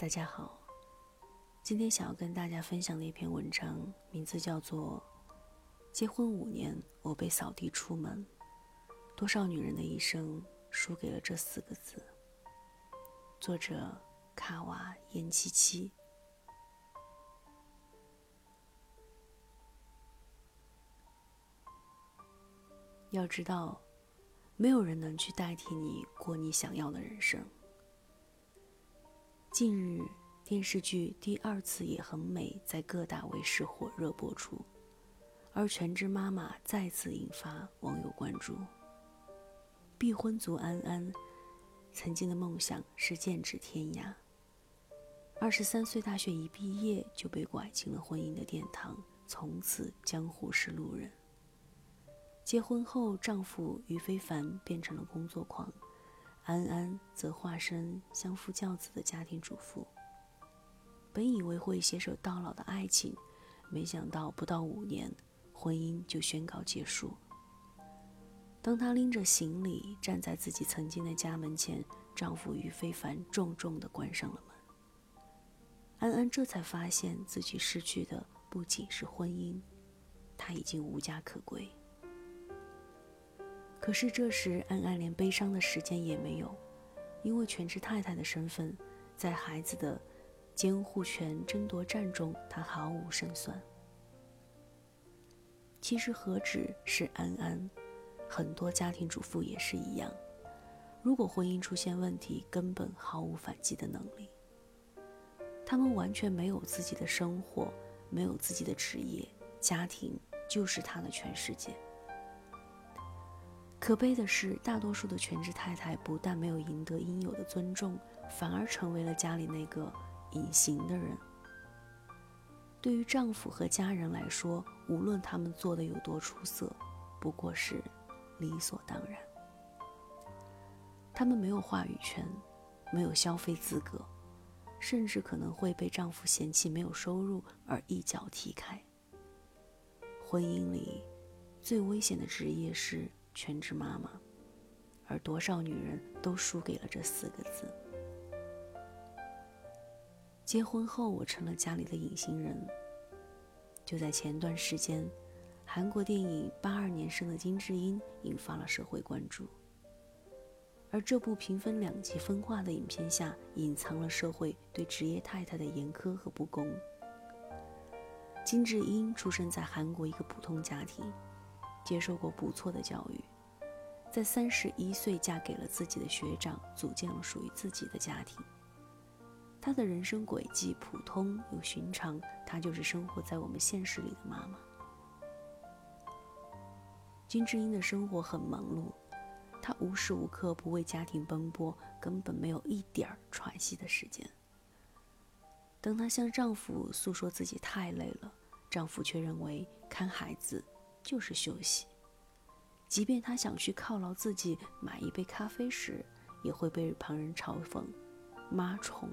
大家好，今天想要跟大家分享的一篇文章，名字叫做《结婚五年，我被扫地出门》，多少女人的一生输给了这四个字。作者卡瓦颜七七。要知道，没有人能去代替你过你想要的人生。近日，电视剧《第二次也很美》在各大卫视火热播出，而全职妈妈再次引发网友关注。避婚族安安，曾经的梦想是剑指天涯。二十三岁大学一毕业就被拐进了婚姻的殿堂，从此江湖是路人。结婚后，丈夫于非凡变成了工作狂。安安则化身相夫教子的家庭主妇。本以为会携手到老的爱情，没想到不到五年，婚姻就宣告结束。当她拎着行李站在自己曾经的家门前，丈夫于非凡重重地关上了门。安安这才发现自己失去的不仅是婚姻，她已经无家可归。可是这时，安安连悲伤的时间也没有，因为全职太太的身份，在孩子的监护权争夺战中，她毫无胜算。其实何止是安安，很多家庭主妇也是一样。如果婚姻出现问题，根本毫无反击的能力。他们完全没有自己的生活，没有自己的职业，家庭就是他的全世界。可悲的是，大多数的全职太太不但没有赢得应有的尊重，反而成为了家里那个隐形的人。对于丈夫和家人来说，无论他们做的有多出色，不过是理所当然。他们没有话语权，没有消费资格，甚至可能会被丈夫嫌弃没有收入而一脚踢开。婚姻里最危险的职业是。全职妈妈，而多少女人都输给了这四个字。结婚后，我成了家里的隐形人。就在前段时间，韩国电影《八二年生的金智英》引发了社会关注，而这部评分两极分化的影片下，隐藏了社会对职业太太的严苛和不公。金智英出生在韩国一个普通家庭。接受过不错的教育，在三十一岁嫁给了自己的学长，组建了属于自己的家庭。她的人生轨迹普通又寻常，她就是生活在我们现实里的妈妈。金智英的生活很忙碌，她无时无刻不为家庭奔波，根本没有一点儿喘息的时间。当她向丈夫诉说自己太累了，丈夫却认为看孩子。就是休息，即便他想去犒劳自己买一杯咖啡时，也会被旁人嘲讽“妈虫”。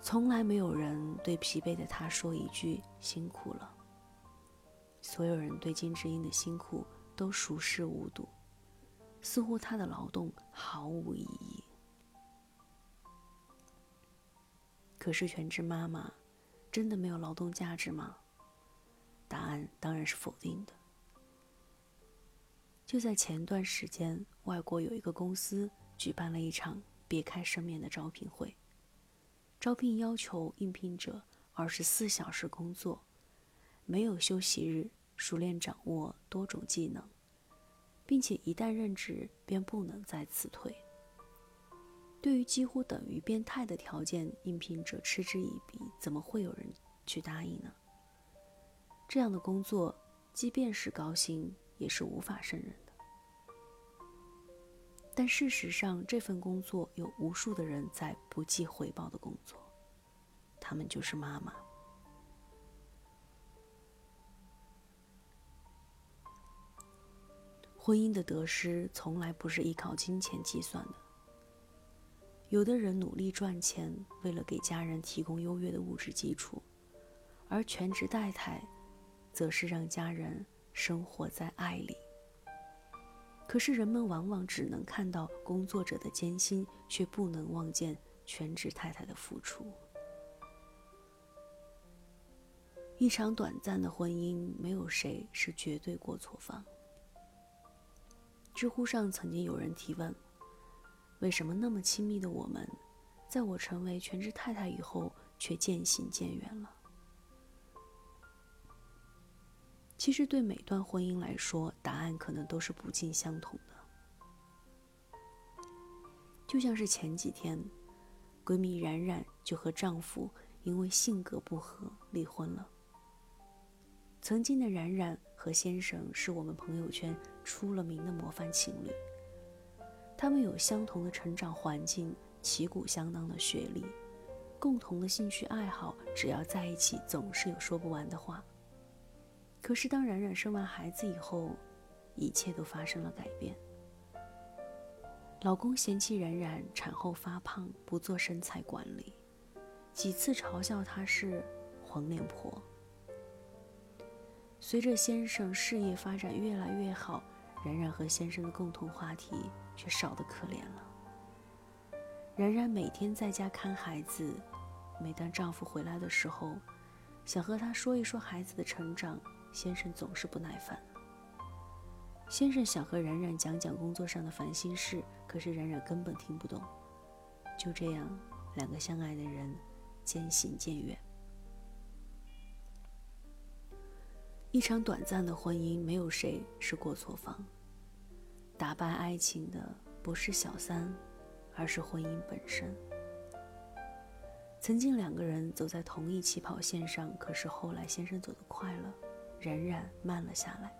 从来没有人对疲惫的他说一句“辛苦了”。所有人对金智英的辛苦都熟视无睹，似乎她的劳动毫无意义。可是全职妈妈真的没有劳动价值吗？答案当然是否定的。就在前段时间，外国有一个公司举办了一场别开生面的招聘会。招聘要求应聘者二十四小时工作，没有休息日，熟练掌握多种技能，并且一旦任职便不能再辞退。对于几乎等于变态的条件，应聘者嗤之以鼻，怎么会有人去答应呢？这样的工作，即便是高薪，也是无法胜任的。但事实上，这份工作有无数的人在不计回报的工作，他们就是妈妈。婚姻的得失从来不是依靠金钱计算的。有的人努力赚钱，为了给家人提供优越的物质基础，而全职太太。则是让家人生活在爱里。可是人们往往只能看到工作者的艰辛，却不能望见全职太太的付出。一场短暂的婚姻，没有谁是绝对过错方。知乎上曾经有人提问：为什么那么亲密的我们，在我成为全职太太以后，却渐行渐远了？其实，对每段婚姻来说，答案可能都是不尽相同的。就像是前几天，闺蜜冉冉就和丈夫因为性格不合离婚了。曾经的冉冉和先生是我们朋友圈出了名的模范情侣。他们有相同的成长环境，旗鼓相当的学历，共同的兴趣爱好，只要在一起总是有说不完的话。可是当冉冉生完孩子以后，一切都发生了改变。老公嫌弃冉冉产后发胖，不做身材管理，几次嘲笑她是黄脸婆。随着先生事业发展越来越好，冉冉和先生的共同话题却少得可怜了。冉冉每天在家看孩子，每当丈夫回来的时候，想和他说一说孩子的成长，先生总是不耐烦。先生想和冉冉讲讲工作上的烦心事，可是冉冉根本听不懂。就这样，两个相爱的人渐行渐远。一场短暂的婚姻，没有谁是过错方。打败爱情的不是小三，而是婚姻本身。曾经两个人走在同一起跑线上，可是后来先生走得快了，冉冉慢了下来，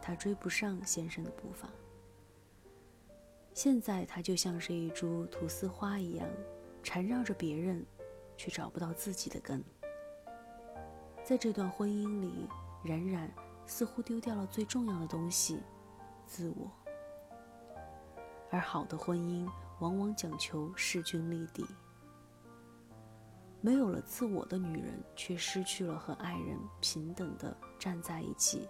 他追不上先生的步伐。现在他就像是一株菟丝花一样，缠绕着别人，却找不到自己的根。在这段婚姻里。冉冉似乎丢掉了最重要的东西——自我。而好的婚姻往往讲求势均力敌。没有了自我的女人，却失去了和爱人平等的站在一起，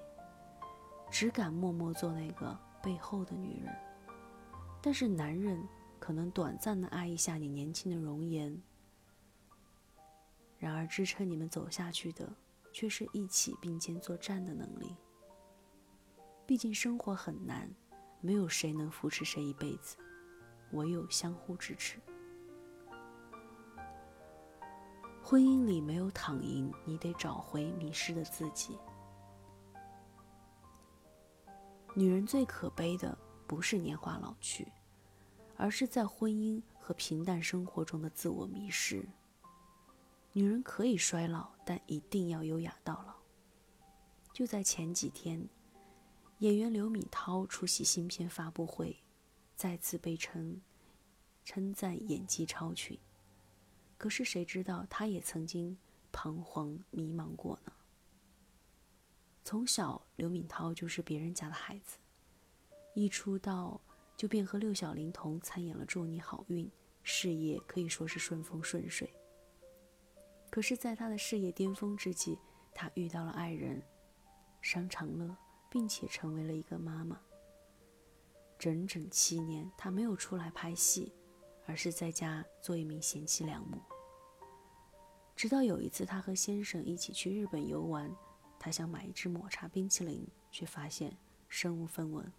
只敢默默做那个背后的女人。但是男人可能短暂的爱一下你年轻的容颜，然而支撑你们走下去的。却是一起并肩作战的能力。毕竟生活很难，没有谁能扶持谁一辈子，唯有相互支持。婚姻里没有躺赢，你得找回迷失的自己。女人最可悲的不是年华老去，而是在婚姻和平淡生活中的自我迷失。女人可以衰老，但一定要优雅到老。就在前几天，演员刘敏涛出席新片发布会，再次被称称赞演技超群。可是谁知道，她也曾经彷徨迷茫过呢？从小，刘敏涛就是别人家的孩子，一出道就便和六小龄童参演了《祝你好运》，事业可以说是顺风顺水。可是，在他的事业巅峰之际，他遇到了爱人商长乐，并且成为了一个妈妈。整整七年，他没有出来拍戏，而是在家做一名贤妻良母。直到有一次，他和先生一起去日本游玩，他想买一支抹茶冰淇淋，却发现身无分文。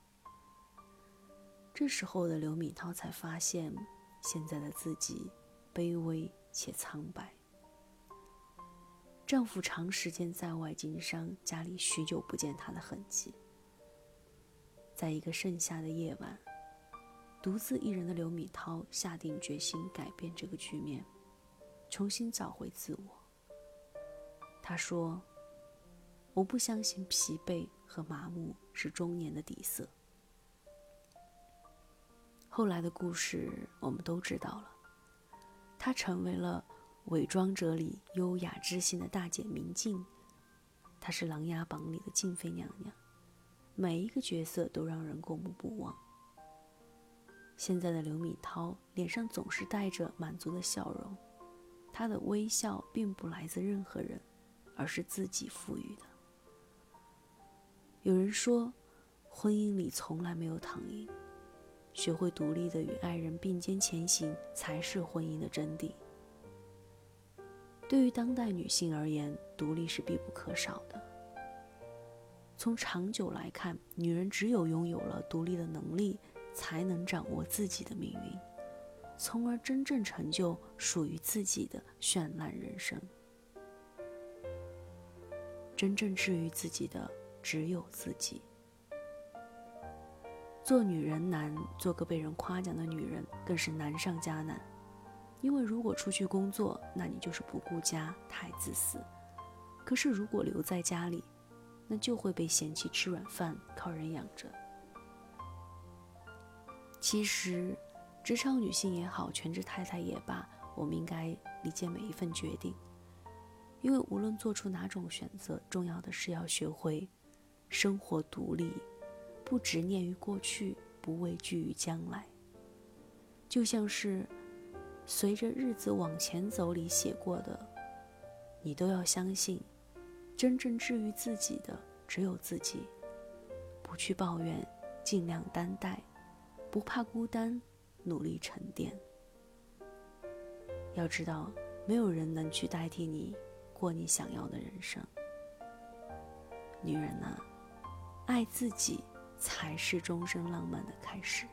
这时候的刘敏涛才发现，现在的自己卑微且苍白。丈夫长时间在外经商，家里许久不见他的痕迹。在一个盛夏的夜晚，独自一人的刘敏涛下定决心改变这个局面，重新找回自我。他说：“我不相信疲惫和麻木是中年的底色。”后来的故事我们都知道了，她成为了。《伪装者》里优雅知性的大姐明镜，她是《琅琊榜》里的静妃娘娘，每一个角色都让人过目不忘。现在的刘敏涛脸上总是带着满足的笑容，她的微笑并不来自任何人，而是自己赋予的。有人说，婚姻里从来没有躺赢，学会独立的与爱人并肩前行，才是婚姻的真谛。对于当代女性而言，独立是必不可少的。从长久来看，女人只有拥有了独立的能力，才能掌握自己的命运，从而真正成就属于自己的绚烂人生。真正治愈自己的，只有自己。做女人难，做个被人夸奖的女人更是难上加难。因为如果出去工作，那你就是不顾家，太自私；可是如果留在家里，那就会被嫌弃吃软饭，靠人养着。其实，职场女性也好，全职太太也罢，我们应该理解每一份决定，因为无论做出哪种选择，重要的是要学会生活独立。不执念于过去，不畏惧于将来。就像是随着日子往前走里写过的，你都要相信，真正治愈自己的只有自己。不去抱怨，尽量担待，不怕孤单，努力沉淀。要知道，没有人能去代替你过你想要的人生。女人呐，爱自己。才是终身浪漫的开始。